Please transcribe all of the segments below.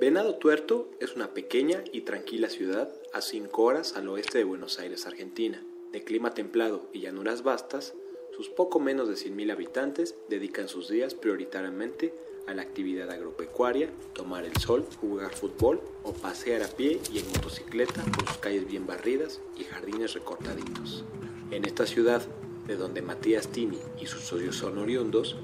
Venado Tuerto es una pequeña y tranquila ciudad a 5 horas al oeste de Buenos Aires, Argentina. De clima templado y llanuras vastas, sus poco menos de 100.000 habitantes dedican sus días prioritariamente a la actividad agropecuaria, tomar el sol, jugar fútbol o pasear a pie y en motocicleta por sus calles bien barridas y jardines recortaditos. En esta ciudad, de donde Matías Tini y sus socios son oriundos,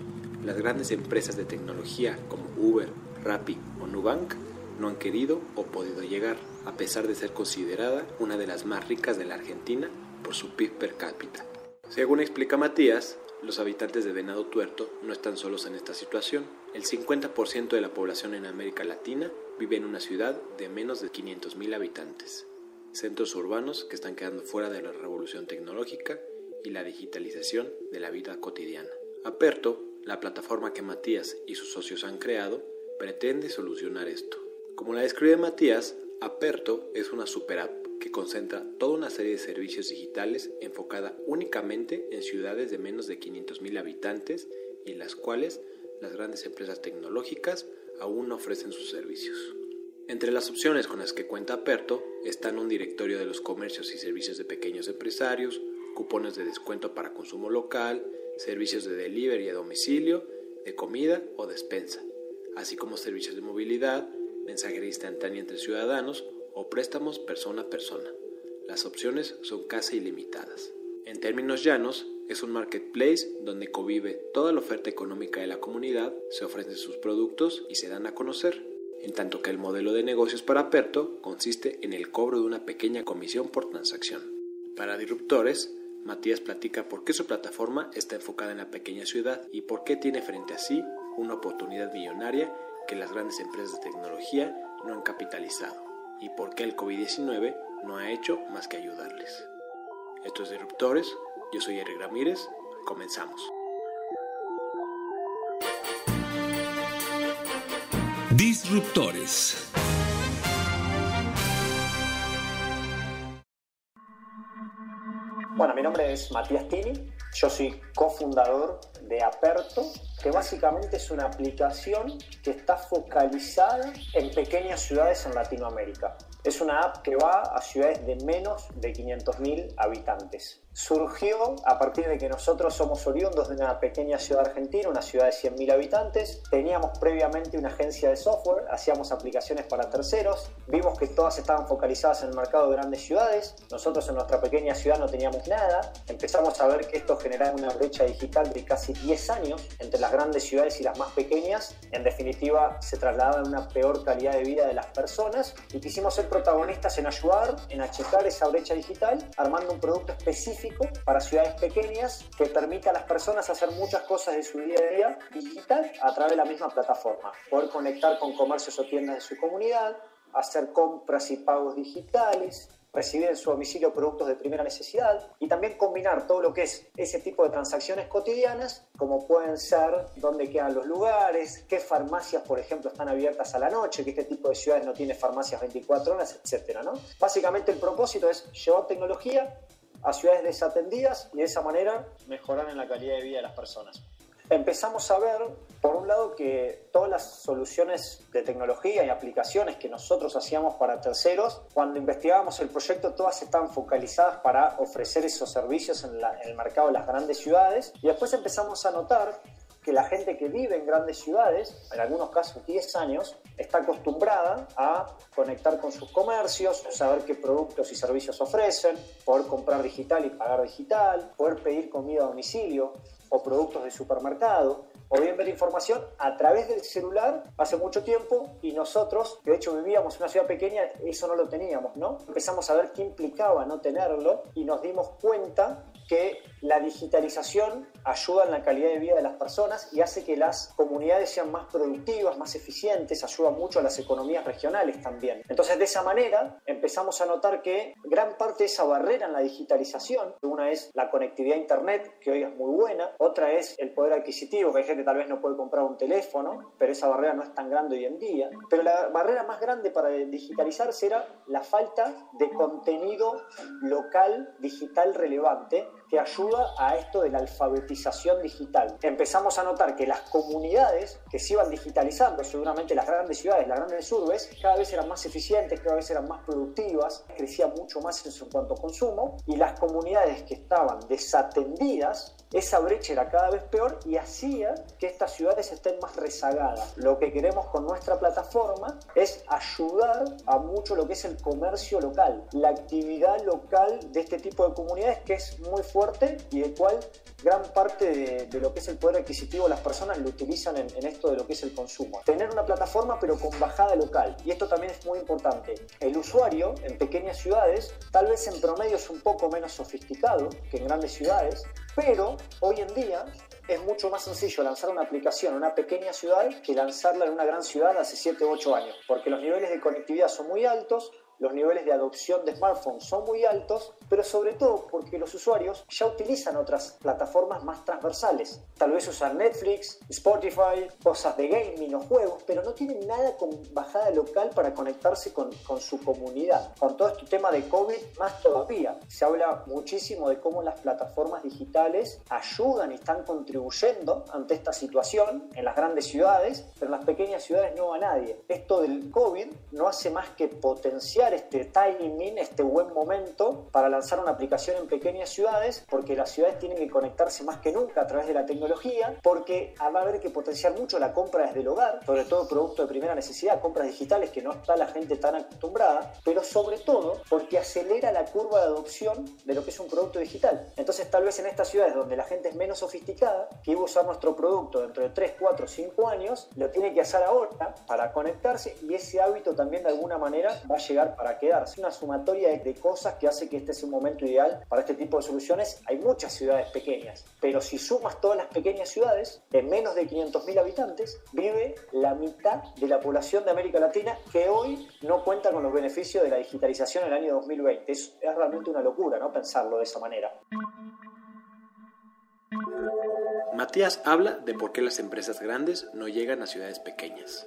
las grandes empresas de tecnología como Uber, Rappi o Nubank no han querido o podido llegar, a pesar de ser considerada una de las más ricas de la Argentina por su PIB per cápita. Según explica Matías, los habitantes de Venado Tuerto no están solos en esta situación. El 50% de la población en América Latina vive en una ciudad de menos de 500.000 habitantes. Centros urbanos que están quedando fuera de la revolución tecnológica y la digitalización de la vida cotidiana. Aperto, la plataforma que Matías y sus socios han creado, pretende solucionar esto. Como la describe Matías, Aperto es una super app que concentra toda una serie de servicios digitales enfocada únicamente en ciudades de menos de 500.000 habitantes y en las cuales las grandes empresas tecnológicas aún no ofrecen sus servicios. Entre las opciones con las que cuenta Aperto están un directorio de los comercios y servicios de pequeños empresarios, cupones de descuento para consumo local, servicios de delivery a domicilio, de comida o despensa, así como servicios de movilidad, mensajería instantánea entre ciudadanos o préstamos persona a persona. Las opciones son casi ilimitadas. En términos llanos, es un marketplace donde convive toda la oferta económica de la comunidad, se ofrecen sus productos y se dan a conocer, en tanto que el modelo de negocios para Aperto consiste en el cobro de una pequeña comisión por transacción. Para disruptores, Matías platica por qué su plataforma está enfocada en la pequeña ciudad y por qué tiene frente a sí una oportunidad millonaria que las grandes empresas de tecnología no han capitalizado y por qué el COVID-19 no ha hecho más que ayudarles. Estos Disruptores, yo soy Eric Ramírez, comenzamos. Disruptores. Bueno, mi nombre es Matías Tini, yo soy cofundador de Aperto, que básicamente es una aplicación que está focalizada en pequeñas ciudades en Latinoamérica. Es una app que va a ciudades de menos de 500.000 habitantes surgió a partir de que nosotros somos oriundos de una pequeña ciudad argentina, una ciudad de 100.000 habitantes. Teníamos previamente una agencia de software, hacíamos aplicaciones para terceros. Vimos que todas estaban focalizadas en el mercado de grandes ciudades. Nosotros en nuestra pequeña ciudad no teníamos nada. Empezamos a ver que esto generaba una brecha digital de casi 10 años entre las grandes ciudades y las más pequeñas. En definitiva, se trasladaba una peor calidad de vida de las personas y quisimos ser protagonistas en ayudar, en achicar esa brecha digital, armando un producto específico para ciudades pequeñas que permita a las personas hacer muchas cosas de su día a día digital a través de la misma plataforma. Poder conectar con comercios o tiendas de su comunidad, hacer compras y pagos digitales, recibir en su domicilio productos de primera necesidad y también combinar todo lo que es ese tipo de transacciones cotidianas, como pueden ser dónde quedan los lugares, qué farmacias, por ejemplo, están abiertas a la noche, que este tipo de ciudades no tiene farmacias 24 horas, etc. ¿no? Básicamente el propósito es llevar tecnología a ciudades desatendidas y de esa manera mejorar en la calidad de vida de las personas. Empezamos a ver, por un lado, que todas las soluciones de tecnología y aplicaciones que nosotros hacíamos para terceros, cuando investigábamos el proyecto, todas estaban focalizadas para ofrecer esos servicios en el mercado de las grandes ciudades. Y después empezamos a notar que la gente que vive en grandes ciudades, en algunos casos 10 años, está acostumbrada a conectar con sus comercios, saber qué productos y servicios ofrecen, poder comprar digital y pagar digital, poder pedir comida a domicilio o productos de supermercado, o bien ver información a través del celular hace mucho tiempo y nosotros, que de hecho vivíamos en una ciudad pequeña, eso no lo teníamos, ¿no? Empezamos a ver qué implicaba no tenerlo y nos dimos cuenta que la digitalización ayuda en la calidad de vida de las personas y hace que las comunidades sean más productivas, más eficientes, ayuda mucho a las economías regionales también. Entonces, de esa manera empezamos a notar que gran parte de esa barrera en la digitalización, una es la conectividad a Internet, que hoy es muy buena, otra es el poder adquisitivo, que hay gente que tal vez no puede comprar un teléfono, pero esa barrera no es tan grande hoy en día. Pero la barrera más grande para digitalizarse era la falta de contenido local digital relevante que ayuda a esto de la alfabetización digital. Empezamos a notar que las comunidades que se iban digitalizando, seguramente las grandes ciudades, las grandes urbes, cada vez eran más eficientes, cada vez eran más productivas, crecía mucho más en cuanto a consumo, y las comunidades que estaban desatendidas, esa brecha era cada vez peor y hacía que estas ciudades estén más rezagadas. Lo que queremos con nuestra plataforma es ayudar a mucho lo que es el comercio local, la actividad local de este tipo de comunidades que es muy fuerte y el cual gran parte de, lo que es el poder adquisitivo de las personas lo utilizan en, en, esto de lo que es el consumo. Tener una plataforma pero con bajada local. Y esto también es muy importante. El usuario en pequeñas ciudades tal vez en promedio es un poco menos sofisticado que en grandes ciudades, pero hoy en día es mucho más sencillo lanzar una aplicación en una pequeña ciudad que lanzarla en una gran ciudad hace 7 u 8 años, porque los niveles de conectividad son muy altos, los niveles de adopción de smartphones son muy altos, pero sobre todo porque los usuarios ya utilizan otras plataformas más transversales. Tal vez usan Netflix, Spotify, cosas de gaming o juegos, pero no tienen nada con bajada local para conectarse con, con su comunidad. Con todo este tema de COVID, más todavía. Se habla muchísimo de cómo las plataformas digitales ayudan y están contribuyendo ante esta situación en las grandes ciudades, pero en las pequeñas ciudades no va nadie. Esto del COVID no hace más que potenciar este timing, este buen momento para lanzar una aplicación en pequeñas ciudades, porque las ciudades tienen que conectarse más que nunca a través de la tecnología, porque va a haber que potenciar mucho la compra desde el hogar, sobre todo producto de primera necesidad, compras digitales que no está la gente tan acostumbrada, pero sobre todo porque acelera la curva de adopción de lo que es un producto digital. Entonces tal vez en estas ciudades donde la gente es menos sofisticada, que iba a usar nuestro producto dentro de 3, 4, 5 años, lo tiene que hacer ahora para conectarse y ese hábito también de alguna manera va a llegar para quedarse. Una sumatoria de, cosas que hace que este sea un momento ideal para este tipo de soluciones. Hay muchas ciudades pequeñas, pero si sumas todas las pequeñas ciudades, en menos de 500.000 habitantes, vive la mitad de la población de América Latina que hoy no cuenta con los beneficios de la digitalización en el año 2020. Es, es realmente una locura, ¿no? Pensarlo de esa manera. Matías habla de por qué las empresas grandes no llegan a ciudades pequeñas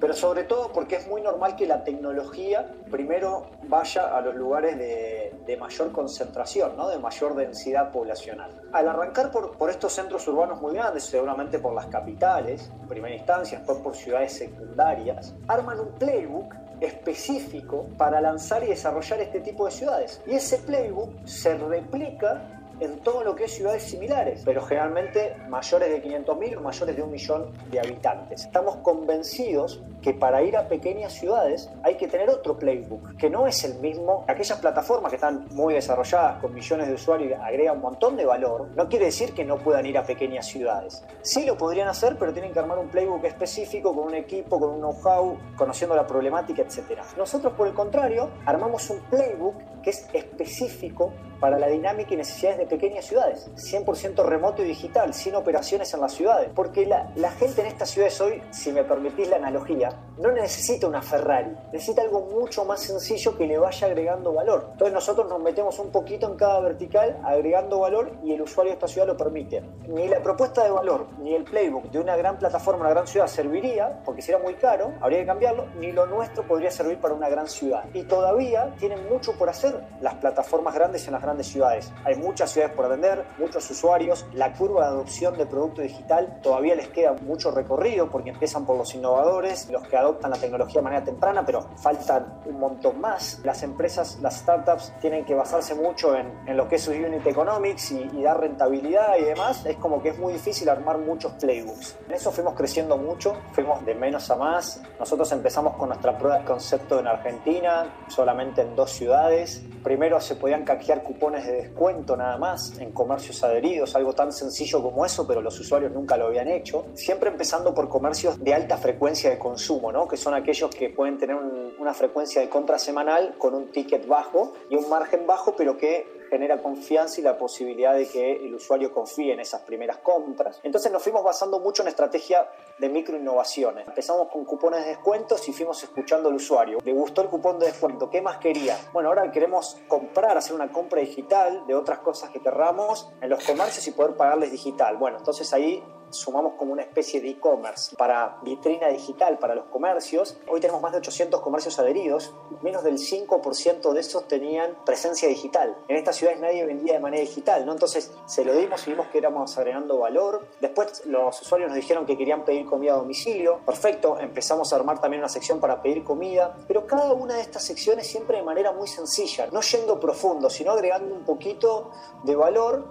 pero sobre todo porque es muy normal que la tecnología primero vaya a los lugares de, mayor concentración, ¿no? de mayor densidad poblacional. Al arrancar por, por, estos centros urbanos muy grandes, seguramente por las capitales, en primera instancia, después por ciudades secundarias, arman un playbook específico para lanzar y desarrollar este tipo de ciudades. Y ese playbook se replica en todo lo que es ciudades similares, pero generalmente mayores de 500.000 o mayores de un millón de habitantes. Estamos convencidos que para ir a pequeñas ciudades hay que tener otro playbook, que no es el mismo. Aquellas plataformas que están muy desarrolladas con millones de usuarios y agregan un montón de valor, no quiere decir que no puedan ir a pequeñas ciudades. Sí lo podrían hacer, pero tienen que armar un playbook específico con un equipo, con un know-how, conociendo la problemática, etc. Nosotros, por el contrario, armamos un playbook que es específico para la dinámica y necesidades de pequeñas ciudades, 100% remoto y digital, sin operaciones en las ciudades, porque la, la gente en estas ciudades hoy, si me permitís la analogía, no necesita una Ferrari, necesita algo mucho más sencillo que le vaya agregando valor. Entonces nosotros nos metemos un poquito en cada vertical agregando valor y el usuario de esta ciudad lo permite. Ni la propuesta de valor ni el playbook de una gran plataforma, una gran ciudad serviría, porque sería muy caro, habría que cambiarlo, ni lo nuestro podría servir para una gran ciudad. Y todavía tienen mucho por hacer las plataformas grandes en las grandes ciudades. Hay muchas ciudades por atender, muchos usuarios, la curva de adopción de producto digital todavía les queda mucho recorrido porque empiezan por los innovadores, los que adoptan la tecnología de manera temprana, pero faltan un montón más. Las empresas, las startups tienen que basarse mucho en, en lo que es su unit economics y, y, dar rentabilidad y demás. Es como que es muy difícil armar muchos playbooks. En eso fuimos creciendo mucho, fuimos de menos a más. Nosotros empezamos con nuestra prueba de concepto en Argentina, solamente en dos ciudades. Primero se podían canjear cupones de descuento nada más en comercios adheridos, algo tan sencillo como eso, pero los usuarios nunca lo habían hecho. Siempre empezando por comercios de alta frecuencia de consumo consumo, ¿no? que son aquellos que pueden tener una frecuencia de compra semanal con un ticket bajo y un margen bajo, pero que genera confianza y la posibilidad de que el usuario confíe en esas primeras compras. Entonces nos fuimos basando mucho en estrategia de microinnovaciones. Empezamos con cupones de descuentos y fuimos escuchando al usuario. ¿Le gustó el cupón de descuento? ¿Qué más quería? Bueno, ahora queremos comprar, hacer una compra digital de otras cosas que querramos en los comercios y poder pagarles digital. Bueno, entonces ahí sumamos como una especie de e-commerce para vitrina digital para los comercios. Hoy tenemos más de 800 comercios adheridos, menos del 5% de esos tenían presencia digital. En estas ciudades nadie vendía de manera digital, ¿no? Entonces se lo dimos y vimos que éramos agregando valor. Después los usuarios nos dijeron que querían pedir comida a domicilio. Perfecto, empezamos a armar también una sección para pedir comida, pero cada una de estas secciones siempre de manera muy sencilla, no yendo profundo, sino agregando un poquito de valor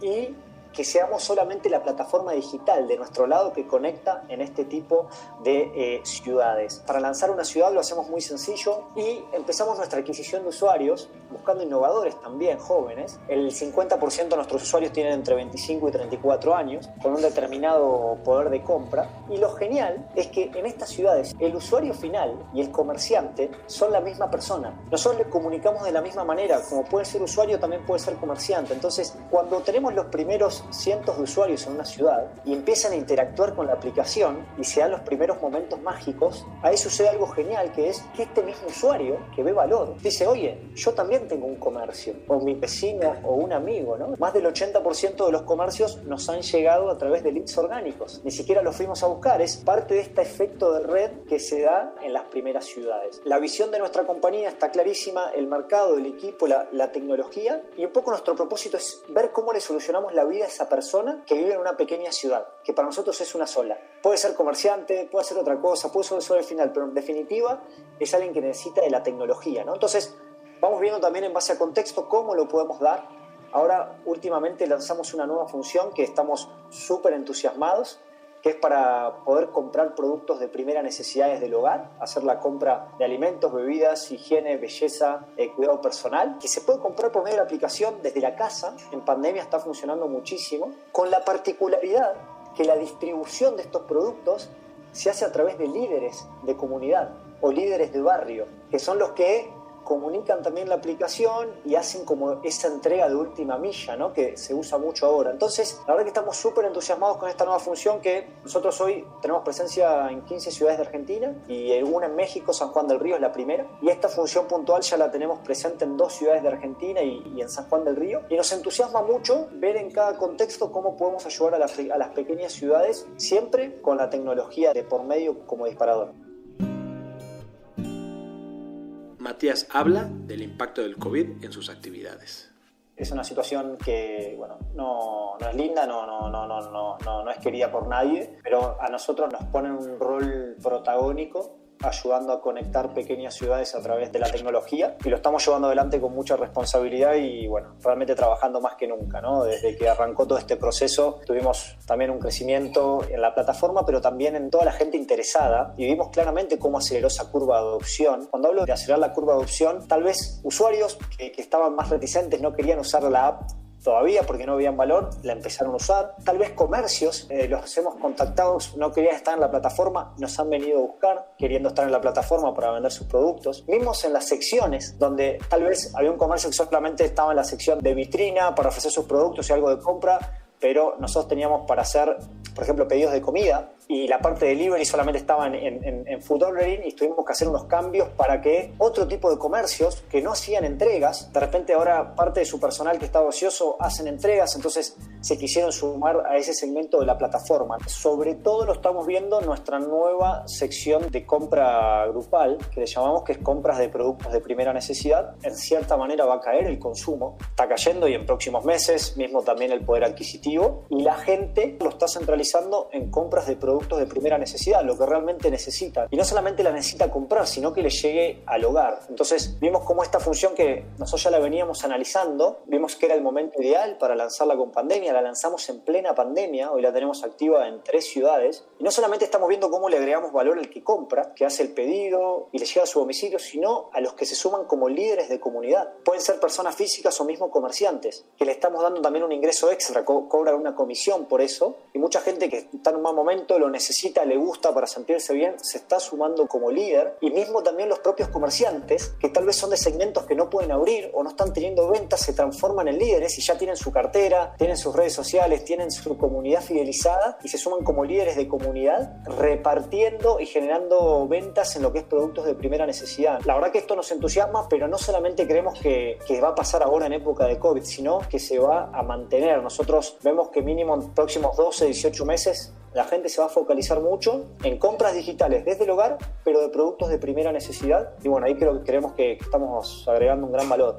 y que seamos solamente la plataforma digital de nuestro lado que conecta en este tipo de eh, ciudades. Para lanzar una ciudad lo hacemos muy sencillo y empezamos nuestra adquisición de usuarios buscando innovadores también, jóvenes. El 50% de nuestros usuarios tienen entre 25 y 34 años, con un determinado poder de compra. Y lo genial es que en estas ciudades el usuario final y el comerciante son la misma persona. Nosotros le comunicamos de la misma manera, como puede ser usuario, también puede ser comerciante. Entonces, cuando tenemos los primeros cientos de usuarios en una ciudad y empiezan a interactuar con la aplicación y se dan los primeros momentos mágicos, ahí sucede algo genial que es que este mismo usuario que ve valor dice, oye, yo también tengo un comercio, o mi vecino o un amigo, ¿no? Más del 80% de los comercios nos han llegado a través de leads orgánicos, ni siquiera los fuimos a buscar, es parte de este efecto de red que se da en las primeras ciudades. La visión de nuestra compañía está clarísima, el mercado, el equipo, la, la tecnología y un poco nuestro propósito es ver cómo le solucionamos la vida a esa persona que vive en una pequeña ciudad, que para nosotros es una sola. Puede ser comerciante, puede ser otra cosa, puede ser solo el final, pero en definitiva es alguien que necesita de la tecnología, ¿no? Entonces, vamos viendo también en base a contexto cómo lo podemos dar. Ahora, últimamente lanzamos una nueva función que estamos súper entusiasmados, que es para poder comprar productos de primera necesidad del hogar, hacer la compra de alimentos, bebidas, higiene, belleza, eh, cuidado personal, que se puede comprar por medio de la aplicación desde la casa. En pandemia está funcionando muchísimo, con la particularidad que la distribución de estos productos se hace a través de líderes de comunidad o líderes de barrio, que son los que comunican también la aplicación y hacen como esa entrega de última milla, ¿no? que se usa mucho ahora. Entonces, la verdad que estamos súper entusiasmados con esta nueva función que nosotros hoy tenemos presencia en 15 ciudades de Argentina y una en México, San Juan del Río es la primera. Y esta función puntual ya la tenemos presente en dos ciudades de Argentina y, en San Juan del Río. Y nos entusiasma mucho ver en cada contexto cómo podemos ayudar a las, a las pequeñas ciudades, siempre con la tecnología de por medio como disparador. Matías habla del impacto del COVID en sus actividades. Es una situación que, bueno, no, no es linda, no, no, no, no, no, no es querida por nadie, pero a nosotros nos pone un rol protagónico ayudando a conectar pequeñas ciudades a través de la tecnología y lo estamos llevando adelante con mucha responsabilidad y bueno, realmente trabajando más que nunca, ¿no? Desde que arrancó todo este proceso tuvimos también un crecimiento en la plataforma, pero también en toda la gente interesada y vimos claramente cómo aceleró esa curva de adopción. Cuando hablo de acelerar la curva de adopción, tal vez usuarios que, que estaban más reticentes no querían usar la app todavía porque no veían valor, la empezaron a usar. Tal vez comercios, eh, los hemos contactado, no querían estar en la plataforma, nos han venido a buscar queriendo estar en la plataforma para vender sus productos. Vimos en las secciones donde tal vez había un comercio que solamente estaba en la sección de vitrina para ofrecer sus productos y algo de compra, pero nosotros teníamos para hacer, por ejemplo, pedidos de comida y la parte de delivery solamente estaba en, food ordering y tuvimos que hacer unos cambios para que otro tipo de comercios que no hacían entregas, de repente ahora parte de su personal que estaba ocioso hacen entregas, entonces se quisieron sumar a ese segmento de la plataforma. Sobre todo lo estamos viendo en nuestra nueva sección de compra grupal, que le llamamos que es compras de productos de primera necesidad. En cierta manera va a caer el consumo, está cayendo y en próximos meses mismo también el poder adquisitivo y la gente lo está centralizando en compras de productos productos de primera necesidad, lo que realmente necesita. Y no solamente la necesita comprar, sino que le llegue al hogar. Entonces vimos cómo esta función que nosotros ya la veníamos analizando, vimos que era el momento ideal para lanzarla con pandemia, la lanzamos en plena pandemia, hoy la tenemos activa en tres ciudades. Y no solamente estamos viendo cómo le agregamos valor al que compra, que hace el pedido y le llega a su domicilio, sino a los que se suman como líderes de comunidad. Pueden ser personas físicas o mismo comerciantes, que le estamos dando también un ingreso extra, co cobran una comisión por eso. Y mucha gente que está en un mal momento lo lo necesita, le gusta para sentirse bien, se está sumando como líder y mismo también los propios comerciantes, que tal vez son de segmentos que no pueden abrir o no están teniendo ventas, se transforman en líderes y ya tienen su cartera, tienen sus redes sociales, tienen su comunidad fidelizada y se suman como líderes de comunidad, repartiendo y generando ventas en lo que es productos de primera necesidad. La verdad que esto nos entusiasma, pero no solamente creemos que, que va a pasar ahora en época de COVID, sino que se va a mantener. Nosotros vemos que mínimo en próximos 12, 18 meses la gente se va a focalizar mucho en compras digitales desde el hogar, pero de productos de primera necesidad. Y bueno, ahí creo que creemos que estamos agregando un gran valor.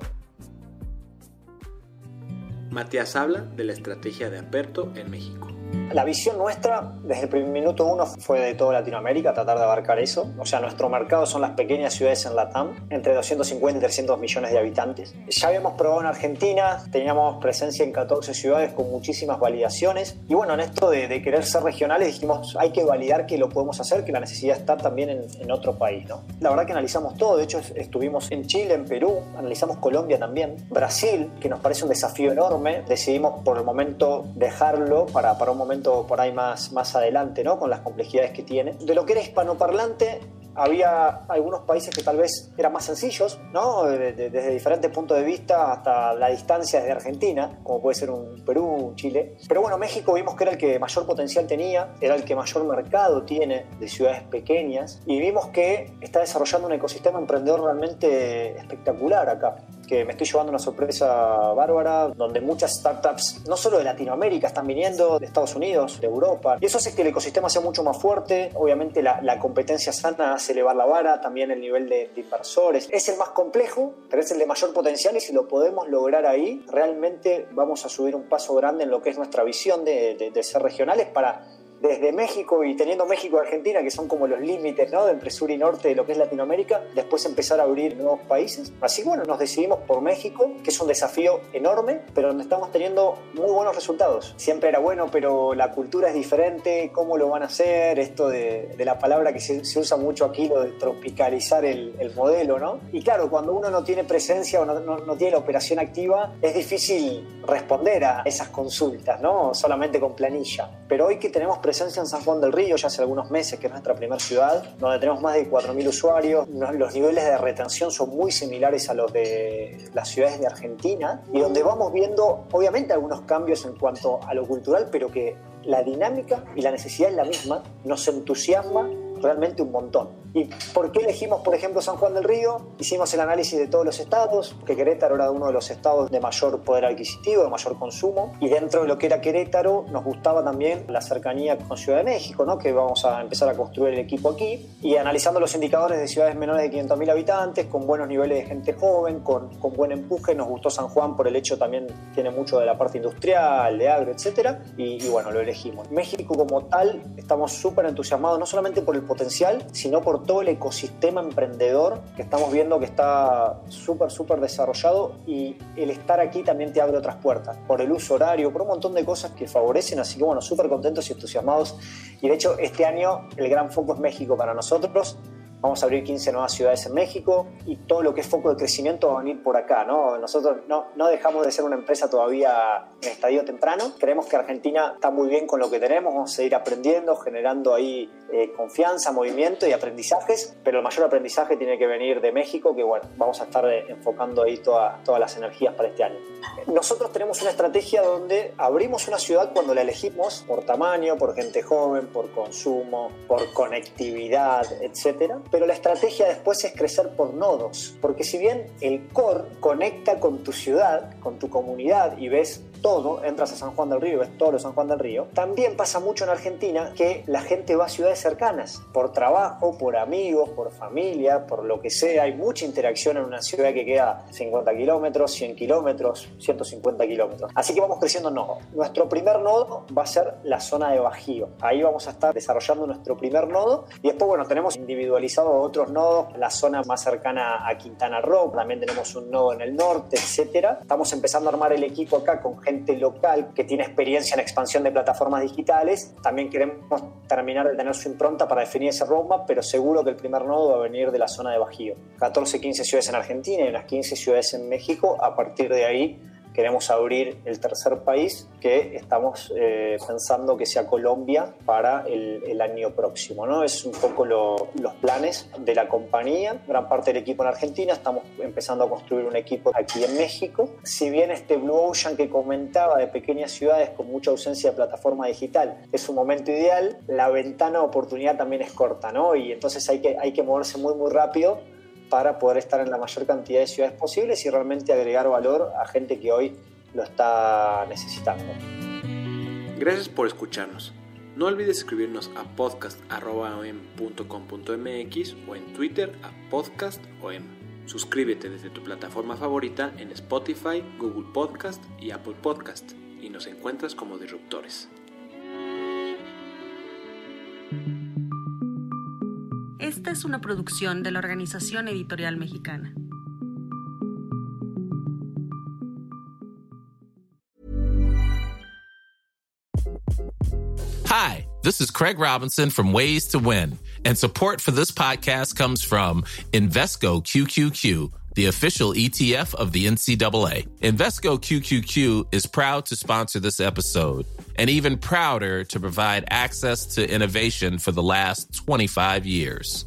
Matías habla de la estrategia de Aperto en México. La visión nuestra desde el minuto uno fue de toda Latinoamérica, tratar de abarcar eso. O sea, nuestro mercado son las pequeñas ciudades en Latam, entre 250 y 300 millones de habitantes. Ya habíamos probado en Argentina, teníamos presencia en 14 ciudades con muchísimas validaciones. Y bueno, en esto de, querer ser regionales dijimos, hay que validar que lo podemos hacer, que la necesidad está también en, en otro país. ¿no? La verdad que analizamos todo, de hecho estuvimos en Chile, en Perú, analizamos Colombia también, Brasil, que nos parece un desafío enorme. Decidimos por el momento dejarlo para, para un momento por ahí más, más adelante, ¿no? Con las complejidades que tiene. De lo que era hispanoparlante, había algunos países que tal vez eran más sencillos, ¿no? desde diferentes puntos de vista hasta la distancia desde Argentina, como puede ser un Perú, un Chile. Pero bueno, México vimos que era el que mayor potencial tenía, era el que mayor mercado tiene de ciudades pequeñas y vimos que está desarrollando un ecosistema emprendedor realmente espectacular acá que me estoy llevando una sorpresa bárbara, donde muchas startups, no solo de Latinoamérica, están viniendo de Estados Unidos, de Europa. Y eso hace que el ecosistema sea mucho más fuerte. Obviamente la, la competencia sana hace elevar la vara, también el nivel de, de, inversores. Es el más complejo, pero es el de mayor potencial y si lo podemos lograr ahí, realmente vamos a subir un paso grande en lo que es nuestra visión de, de, de ser regionales para desde México y teniendo México y Argentina, que son como los límites ¿no? entre sur y norte de lo que es Latinoamérica, después empezar a abrir nuevos países. Así bueno, nos decidimos por México, que es un desafío enorme, pero donde estamos teniendo muy buenos resultados. Siempre era bueno, pero la cultura es diferente, cómo lo van a hacer, esto de, de la palabra que se, se, usa mucho aquí, lo de tropicalizar el, el, modelo, ¿no? Y claro, cuando uno no tiene presencia o no, no, no tiene la operación activa, es difícil responder a esas consultas, ¿no? Solamente con planilla. Pero hoy que tenemos presencia en San Juan del Río ya hace algunos meses, que es nuestra primera ciudad, donde tenemos más de 4.000 usuarios. Los niveles de retención son muy similares a los de las ciudades de Argentina y donde vamos viendo, obviamente, algunos cambios en cuanto a lo cultural, pero que la dinámica y la necesidad es la misma, nos entusiasma realmente un montón. ¿Y por qué elegimos, por ejemplo, San Juan del Río? Hicimos el análisis de todos los estados, que Querétaro era uno de los estados de mayor poder adquisitivo, de mayor consumo, y dentro de lo que era Querétaro nos gustaba también la cercanía con Ciudad de México, ¿no? que vamos a empezar a construir el equipo aquí, y analizando los indicadores de ciudades menores de 500.000 habitantes, con buenos niveles de gente joven, con, con buen empuje, nos gustó San Juan por el hecho también tiene mucho de la parte industrial, de agro, etc. Y, y bueno, lo elegimos. México como tal, estamos súper entusiasmados, no solamente por el potencial, sino por todo el ecosistema emprendedor que estamos viendo que está súper, súper desarrollado y el estar aquí también te abre otras puertas, por el uso horario, por un montón de cosas que favorecen, así que bueno, súper contentos y entusiasmados. Y de hecho, este año el gran foco es México para nosotros. Vamos a abrir 15 nuevas ciudades en México y todo lo que es foco de crecimiento va a venir por acá. ¿no? Nosotros no, no dejamos de ser una empresa todavía en estadio temprano. Creemos que Argentina está muy bien con lo que tenemos. Vamos a seguir aprendiendo, generando ahí eh, confianza, movimiento y aprendizajes. Pero el mayor aprendizaje tiene que venir de México, que bueno, vamos a estar enfocando ahí toda, todas las energías para este año. Nosotros tenemos una estrategia donde abrimos una ciudad cuando la elegimos por tamaño, por gente joven, por consumo, por conectividad, etcétera pero la estrategia después es crecer por nodos, porque si bien el core conecta con tu ciudad, con tu comunidad y ves todo, entras a San Juan del Río ves todo lo San Juan del Río, también pasa mucho en Argentina que la gente va a ciudades cercanas, por trabajo, por amigos, por familia, por lo que sea, hay mucha interacción en una ciudad que queda 50 kilómetros, 100 kilómetros, 150 kilómetros. Así que vamos creciendo nodo. Nuestro primer nodo va a ser la zona de Bajío. Ahí vamos a estar desarrollando nuestro primer nodo y después, bueno, tenemos individualizado otros nodos, la zona más cercana a Quintana Roo, también tenemos un nodo en el norte, etcétera. Estamos empezando a armar el equipo acá con gente local que tiene experiencia en expansión de plataformas digitales. También queremos terminar de tener su impronta para definir ese roadmap, pero seguro que el primer nodo va a venir de la zona de Bajío. 14, 15 ciudades en Argentina y unas 15 ciudades en México. A partir de ahí queremos abrir el tercer país que estamos eh, pensando que sea Colombia para el, el año próximo. ¿no? Es un poco lo, los planes de la compañía, gran parte del equipo en Argentina, estamos empezando a construir un equipo aquí en México. Si bien este Blue Ocean que comentaba de pequeñas ciudades con mucha ausencia de plataforma digital es un momento ideal, la ventana de oportunidad también es corta, ¿no? Y entonces hay que, hay que moverse muy, muy rápido para poder estar en la mayor cantidad de ciudades posibles y realmente agregar valor a gente que hoy lo está necesitando. Gracias por escucharnos. No olvides escribirnos a podcast.om.com.mx o en Twitter a podcastom. Suscríbete desde tu plataforma favorita en Spotify, Google Podcast y Apple Podcast y nos encuentras como Disruptores. Es una producción de la Organización Editorial Mexicana. Hi, this is Craig Robinson from Ways to Win, and support for this podcast comes from Invesco QQQ the official ETF of the NCAA. Invesco QQQ is proud to sponsor this episode and even prouder to provide access to innovation for the last 25 years.